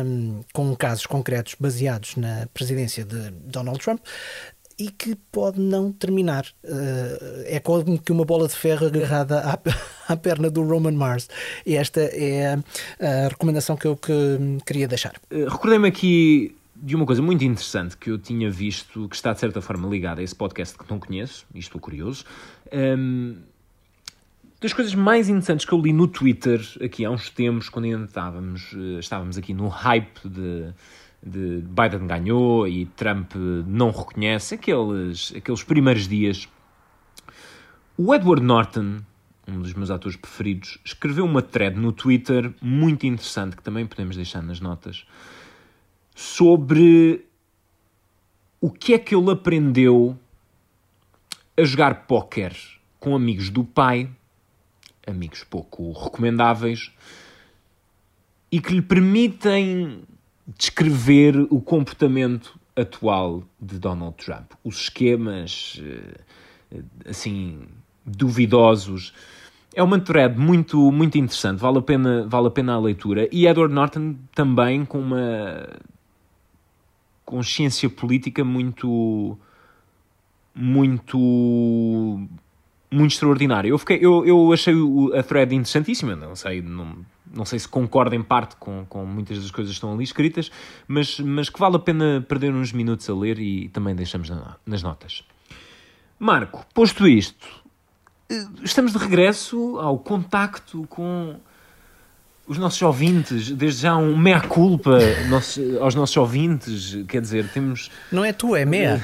um, com casos concretos baseados na presidência de Donald Trump e que pode não terminar. Uh, é como que uma bola de ferro agarrada à, [laughs] à, perna do Roman Mars. E esta é a, recomendação que eu que queria deixar. Uh, Recordei-me aqui de uma coisa muito interessante que eu tinha visto, que está de certa forma ligada a esse podcast que não conheço, e estou curioso. Um, das coisas mais interessantes que eu li no Twitter aqui há uns tempos, quando ainda estávamos, uh, estávamos aqui no hype de de Biden ganhou e Trump não reconhece, aqueles, aqueles primeiros dias. O Edward Norton, um dos meus atores preferidos, escreveu uma thread no Twitter muito interessante, que também podemos deixar nas notas, sobre o que é que ele aprendeu a jogar póquer com amigos do pai, amigos pouco recomendáveis, e que lhe permitem descrever o comportamento atual de Donald Trump, os esquemas assim duvidosos. É uma thread muito muito interessante, vale a pena vale a pena a leitura e Edward Norton também com uma consciência política muito muito muito extraordinária. Eu fiquei eu, eu achei a thread interessantíssima, não sei, não não sei se concorda em parte com, com muitas das coisas que estão ali escritas, mas, mas que vale a pena perder uns minutos a ler e também deixamos na, nas notas. Marco, posto isto, estamos de regresso ao contacto com os nossos ouvintes, desde já um mea-culpa aos nossos ouvintes, quer dizer, temos... Não é tu, é mea,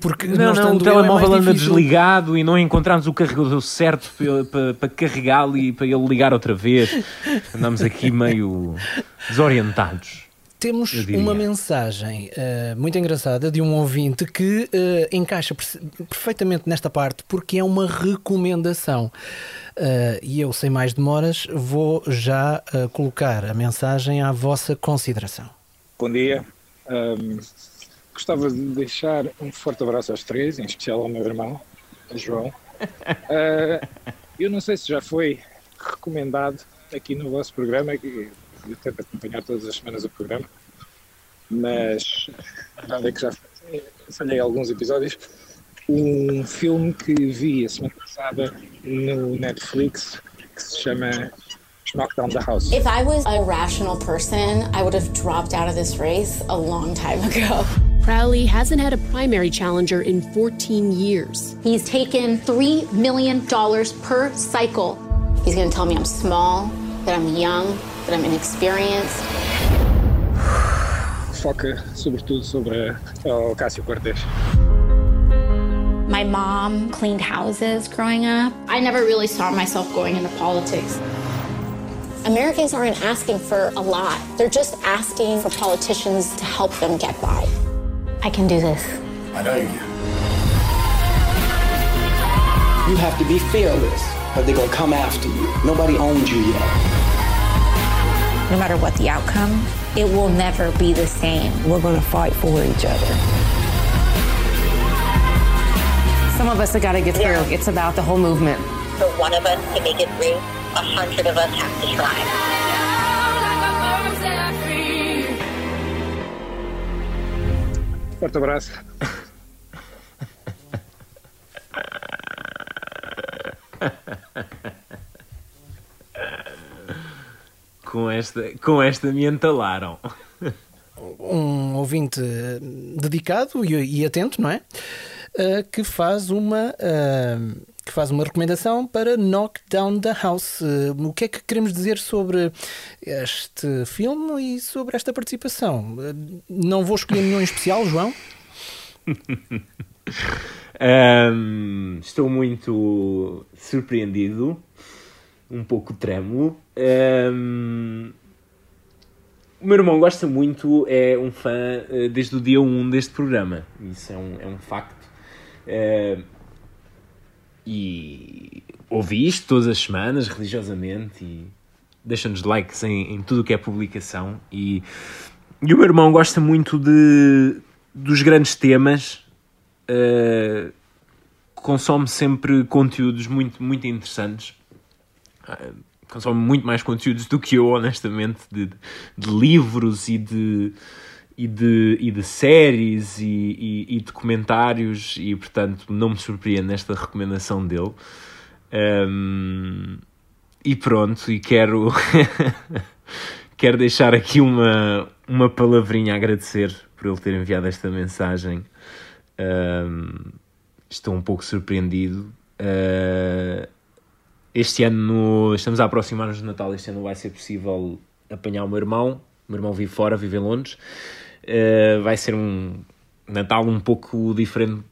porque não, não, o telemóvel anda desligado e não encontramos o carregador certo para, para, para carregá-lo e para ele ligar outra vez. Andamos aqui meio desorientados. Temos uma mensagem uh, muito engraçada de um ouvinte que uh, encaixa perfeitamente nesta parte porque é uma recomendação. Uh, e eu, sem mais demoras, vou já colocar a mensagem à vossa consideração. Bom dia. Um, gostava de deixar um forte abraço aos três, em especial ao meu irmão, João. [laughs] eu não sei se já foi recomendado aqui no vosso programa, que eu tento acompanhar todas as semanas o programa, mas a verdade é que já falhei alguns episódios. Um filme que vi a semana passada no Netflix que se chama Down the House. If I was a rational person, I would have dropped out of this race a long time ago. Crowley hasn't had a primary challenger in 14 years. He's taken $3 million per cycle. He's going to tell me I'm small, that I'm young, that I'm inexperienced. Foca sobretudo sobre eh, o Cássio Cortez. My mom cleaned houses growing up. I never really saw myself going into politics. Americans aren't asking for a lot. They're just asking for politicians to help them get by. I can do this. I know you can. You have to be fearless, or they're gonna come after you. Nobody owns you yet. No matter what the outcome, it will never be the same. We're gonna fight for each other. Some of us have got to get through. It's about the whole movement. For one of us to make it through, a hundred of us have to try. Forte abraço. Com esta, com esta me entalaram. um ouvinte dedicado e, e atento, não é? Eh, que faz uma eh, que faz uma recomendação para Knock Down the House. Eh, o que é que queremos dizer sobre este filme e sobre esta participação? Não vou escolher nenhum em especial, João. [laughs] Ahm, estou muito surpreendido, um pouco trêmulo. Ahm, o meu irmão gosta muito, é um fã eh, desde o dia 1 deste programa. Isso é um, é um facto. Eh, e ouve isto todas as semanas, religiosamente, e deixa-nos likes em, em tudo o que é publicação. E, e o meu irmão gosta muito de, dos grandes temas. eh, consome sempre conteúdos muito, muito interessantes. Eh, consome muito mais conteúdos do que eu, honestamente, de, de livros e de, e de, e de séries e, e, e documentários, e portanto não me surpreende esta recomendação dele. Um, e pronto, e quero, [laughs] quero deixar aqui uma, uma palavrinha a agradecer por ele ter enviado esta mensagem. Um, estou um pouco surpreendido. Uh, este ano, estamos a aproximar-nos de Natal, este ano vai ser possível apanhar o meu irmão. O meu irmão vive fora, vive em Londres. Uh, vai ser um Natal um pouco diferente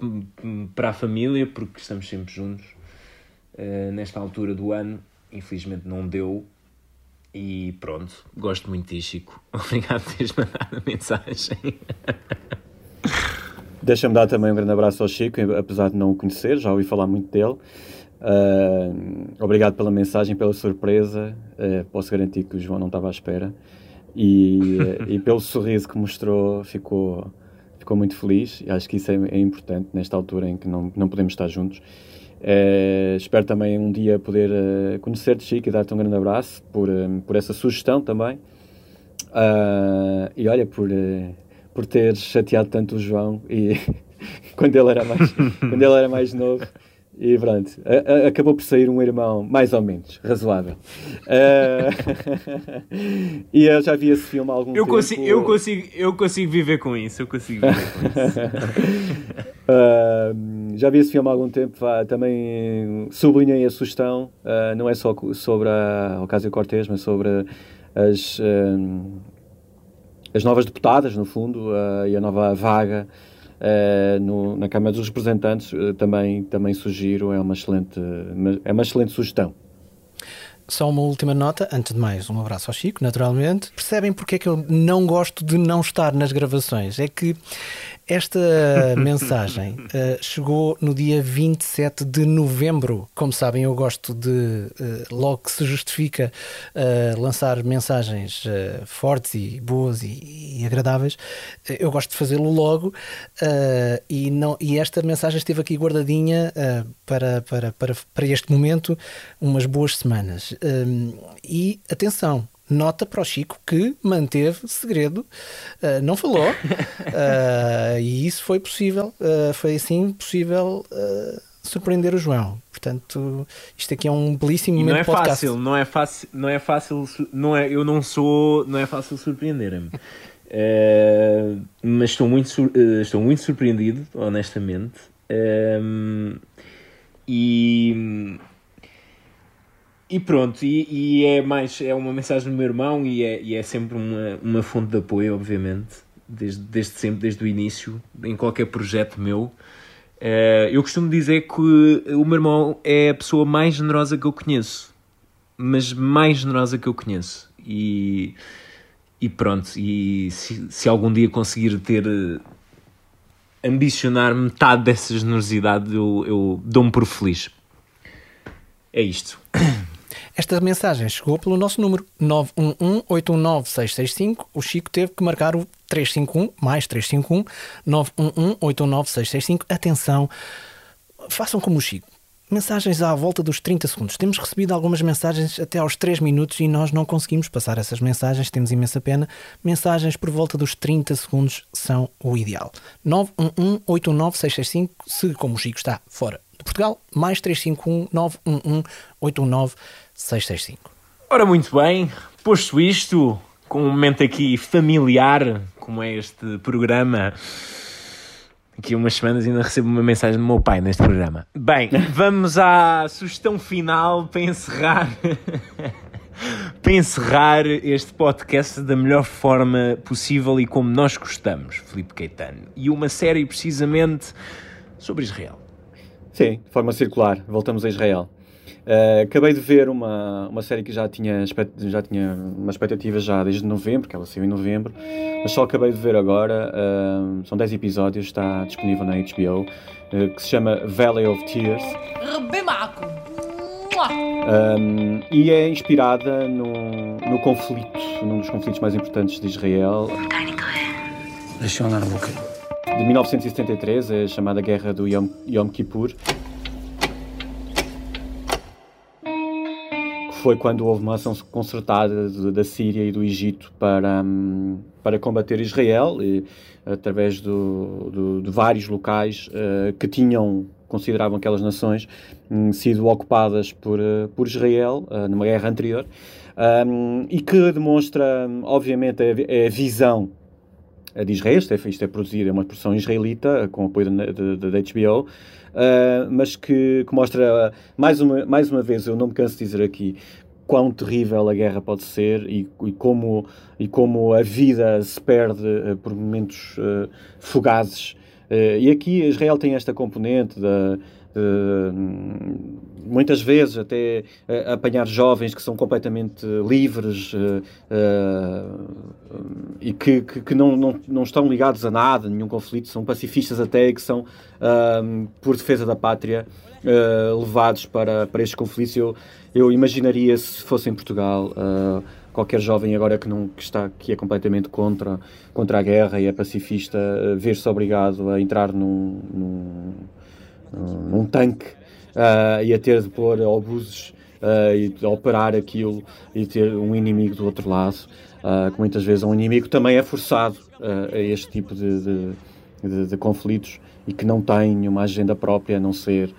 para a família, porque estamos sempre juntos uh, nesta altura do ano. Infelizmente não deu. E pronto, gosto muito de Chico. [laughs] Obrigado por teres mandado a mensagem. Deixa-me dar também um grande abraço ao Chico, apesar de não o conhecer, já ouvi falar muito dele. Uh, obrigado pela mensagem, pela surpresa. Uh, posso garantir que o João não estava à espera. E, uh, e pelo sorriso que mostrou, ficou, ficou muito feliz. Acho que isso é, é importante nesta altura em que não, não podemos estar juntos. espero também um dia poder conhecer-te, Chico, e dar-te um grande abraço por, por essa sugestão também. e olha, por por ter chateado tanto o João e [laughs] quando ele era mais quando ele era mais novo e pronto, a, a, acabou por sair um irmão mais ou menos razoável. Uh, [laughs] e eu já vi esse filme há algum eu tempo. Consigo, eu, consigo, eu consigo viver com isso, eu consigo viver com isso. [laughs] uh, já vi esse filme há algum tempo, também sublinhei a sugestão, uh, não é só sobre a Ocasio-Cortez, mas sobre as as novas deputadas, no fundo, uh, e a nova vaga uh, no, na Câmara dos Representantes, uh, também, também sugiro, é uma, excelente, é uma excelente sugestão. Só uma última nota, antes de mais, um abraço ao Chico, naturalmente. Percebem porque é que eu não gosto de não estar nas gravações? É que esta [laughs] mensagem uh, chegou no dia 27 de novembro. Como sabem, eu gosto de, uh, logo que se justifica, uh, lançar mensagens fortes e boas e, e agradáveis. eu gosto de fazê-lo logo e, não, e esta mensagem esteve aqui guardadinha para, para, para, para este momento umas boas semanas. E atenção, nota para o Chico que manteve segredo, uh, não falou, uh, [laughs] e isso foi possível, uh, foi assim possível surpreender o João. Portanto, isto aqui é um belíssimo e momento não é podcast. fácil, não é fácil, não é fácil, não é, eu não sou, não é fácil surpreender-me. [laughs] mas estou muito, estou muito surpreendido, honestamente. e e pronto, e, e, é mais é uma mensagem do meu irmão e é, e é sempre uma, uma fonte de apoio, obviamente, desde, desde sempre, desde o início, em qualquer projeto meu. Eh, eu costumo dizer que o meu irmão é a pessoa mais generosa que eu conheço, mas mais generosa que eu conheço. E, e pronto, e se, se algum dia conseguir ter eh, ambicionar metade dessa generosidade, eu, eu dou-me por feliz. É isto. [coughs] Esta mensagem chegou pelo nosso número 911-819-665. O Chico teve que marcar o 351, mais 351, 911-819-665. Atenção, façam como o Chico. Mensagens à volta dos 30 segundos. Temos recebido algumas mensagens até aos 3 minutos e nós não conseguimos passar essas mensagens, temos imensa pena. Mensagens por volta dos 30 segundos são o ideal. 911-819-665, se como o Chico está fora de Portugal, mais 351-911-819-665. Ora, muito bem, posto isto, com um momento aqui familiar, como é este programa, daqui a umas semanas ainda recebo uma mensagem do meu pai neste programa. Bem, [laughs] vamos à sugestão final para encerrar. [laughs] para encerrar este podcast da melhor forma possível e como nós gostamos, Filipe Caetano. E uma série precisamente sobre Israel. Sim, de forma circular. Voltamos a Israel. Uh, acabei de ver uma, uma série que já tinha, já tinha uma expectativa já desde novembro, que ela saiu em novembro, mas só acabei de ver agora. Uh, são 10 episódios, está disponível na HBO, uh, que se chama Valley of Tears. Um, e é inspirada no, no conflito, num dos conflitos mais importantes de Israel. De 1973, a chamada Guerra do Yom, Yom Kippur. Foi quando houve uma ação concertada da Síria e do Egito para, hum, para combater Israel, e, através do, do- de vários locais eh, que tinham, consideravam aquelas nações, hum, sido ocupadas por, eh, por Israel eh, numa guerra anterior. Um, e que demonstra, hum, obviamente, a, a visão de Israel, isto é, isto é produzido, é uma produção israelita, com apoio da HBO, ah, mas que, que mostra, mais uma, mais uma vez, eu não me canso de dizer aqui, quão terrível a guerra pode ser e, e como, e como a vida se perde ah, por momentos ah, fugazes. Ah, e aqui Israel tem esta componente da muitas vezes até eh, apanhar jovens que são completamente livres eh, eh, e que, que, que não, não, não estão ligados a nada, nenhum conflito, são pacifistas até e que são, ahm, por defesa da pátria, eh, levados para, para estes conflitos. Eu, eu imaginaria se fosse em Portugal. Qualquer jovem agora que, não, que, está, que é completamente contra, contra a guerra e é pacifista, eh, ver-se obrigado a entrar num, num, num tanque ah, e a ter de pôr obuses ah, e operar aquilo e ter um inimigo do outro lado, ah, que muitas vezes é um inimigo também é forçado a este tipo de, de, de- de conflitos e que não tem uma agenda própria a não ser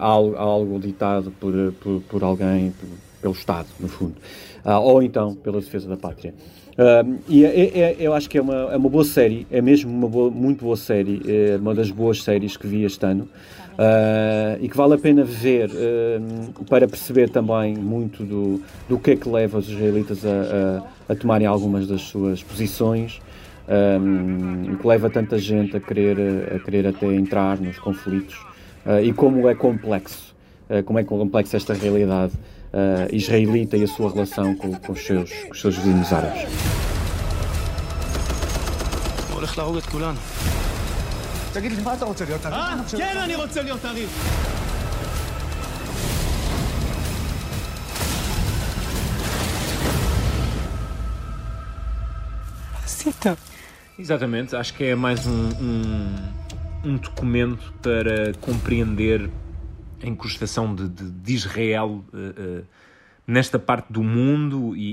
algo, algo ditado por, por, por alguém, por- pelo Estado, no fundo, ou então pela defesa da pátria. Um, e é- é- é- eu acho que é uma, é uma boa série, é mesmo uma boa- muito boa série, é uma das boas séries que vi este ano uh, e que vale a pena ver um, para perceber também muito do, do que é que leva os israelitas a, a- a tomarem algumas das suas posições um, e que leva tanta gente a querer, a querer até entrar nos conflitos uh, e como é complexo, uh, como é complexa esta realidade uh, israelita e a sua relação com, com os, seus, com os seus vizinhos árabes. תגיד לי, מה אתה רוצה להיות עריק? אה, כן, אני רוצה להיות עריק. Cita. Exatamente, acho que é mais um, um, um documento para compreender a incrustação de, de, de Israel eh, eh, nesta parte do mundo e,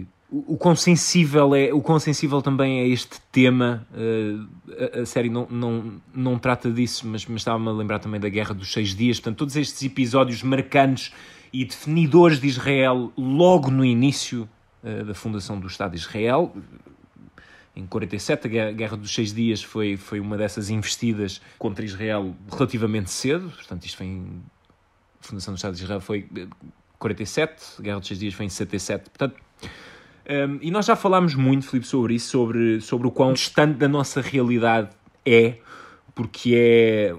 e o, o quão sensível é o quão sensível também é este tema. eh, a, a série não, não, não trata disso, mas, mas estava-me a lembrar também da Guerra dos Seis Dias. Portanto, todos estes episódios marcantes e definidores de Israel logo no início eh, da fundação do Estado de Israel em 47, a Guerra- dos Seis Dias foi, foi uma dessas investidas contra Israel relativamente cedo, portanto isto foi em... A fundação do Estado de Israel foi eh, 47, a Guerra dos Seis Dias foi em 77, portanto... hum, e nós já falámos muito, Filipe, sobre isso, sobre, sobre o quão distante da nossa realidade é, porque é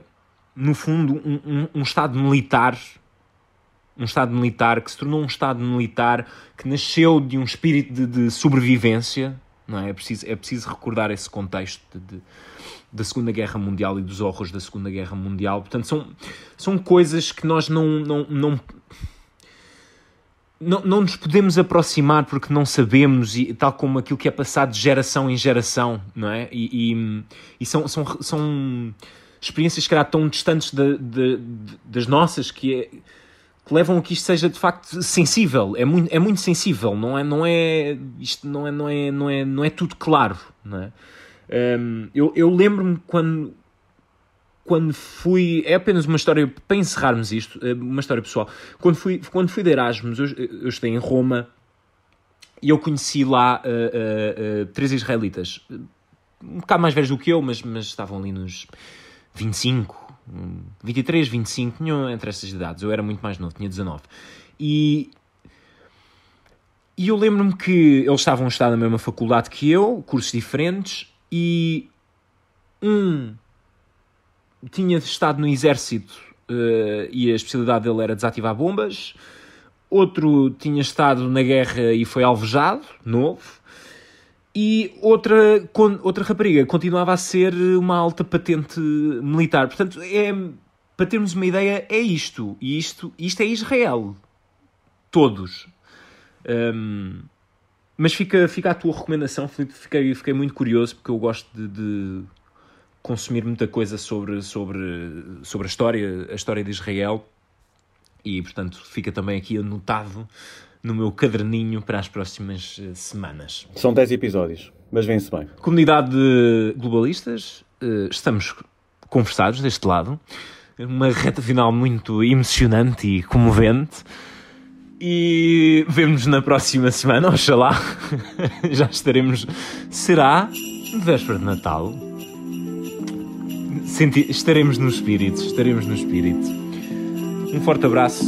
no fundo, um, um, um Estado militar um Estado militar que se tornou um Estado militar que nasceu de um espírito de, de sobrevivência, não é? É preciso, é preciso recordar esse contexto de, de, da Segunda Guerra Mundial e dos horrores da Segunda Guerra Mundial. Portanto, são, são coisas que nós não, não, não, não, não nos podemos aproximar porque não sabemos, e, tal como aquilo que é passado de geração em geração, não é? E, e, e são, são, são experiências que tão distantes de, de, de, das nossas que é que levam a que isto seja de facto sensível, é muito, é muito sensível, não é, não é, isto não é, não é, não é, não é tudo claro, não é? Um, eu eu lembro-me quando, quando fui, é apenas uma história, para encerrarmos isto, eh, uma história pessoal, quando fui, quando fui de Erasmus, eu, eu em Roma, e eu conheci lá uh, uh, uh, três israelitas, um bocado mais velhos do que eu, mas, mas estavam ali nos 25, 23, 25, tinham entre essas idades. Eu era muito mais novo, tinha 19. E, e eu lembro-me que eles estavam a estar na mesma faculdade que eu, cursos diferentes, e um tinha estado no exército uh, e a especialidade dele era desativar bombas, outro tinha estado na guerra e foi alvejado, novo, e outra, outra rapariga continuava a ser uma alta patente militar. Portanto, é, para termos uma ideia, é isto. E isto, isto é Israel. Todos. Um, mas fica, fica a tua recomendação, Filipe. Fiquei, fiquei muito curioso porque eu gosto de, de consumir muita coisa sobre, sobre, sobre a história, a história de Israel. E, portanto, fica também aqui anotado no meu caderninho para as próximas uh, semanas. São 10 episódios, mas vem-se bem. Comunidade de globalistas, uh, estamos conversados deste lado. Uma reta final muito emocionante e comovente. E vemos na próxima semana, oxalá. [laughs] Já estaremos. Será véspera de Natal? Senti... Estaremos no espírito, estaremos no espírito. Um forte abraço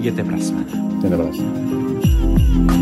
e até para a semana. Até abraço.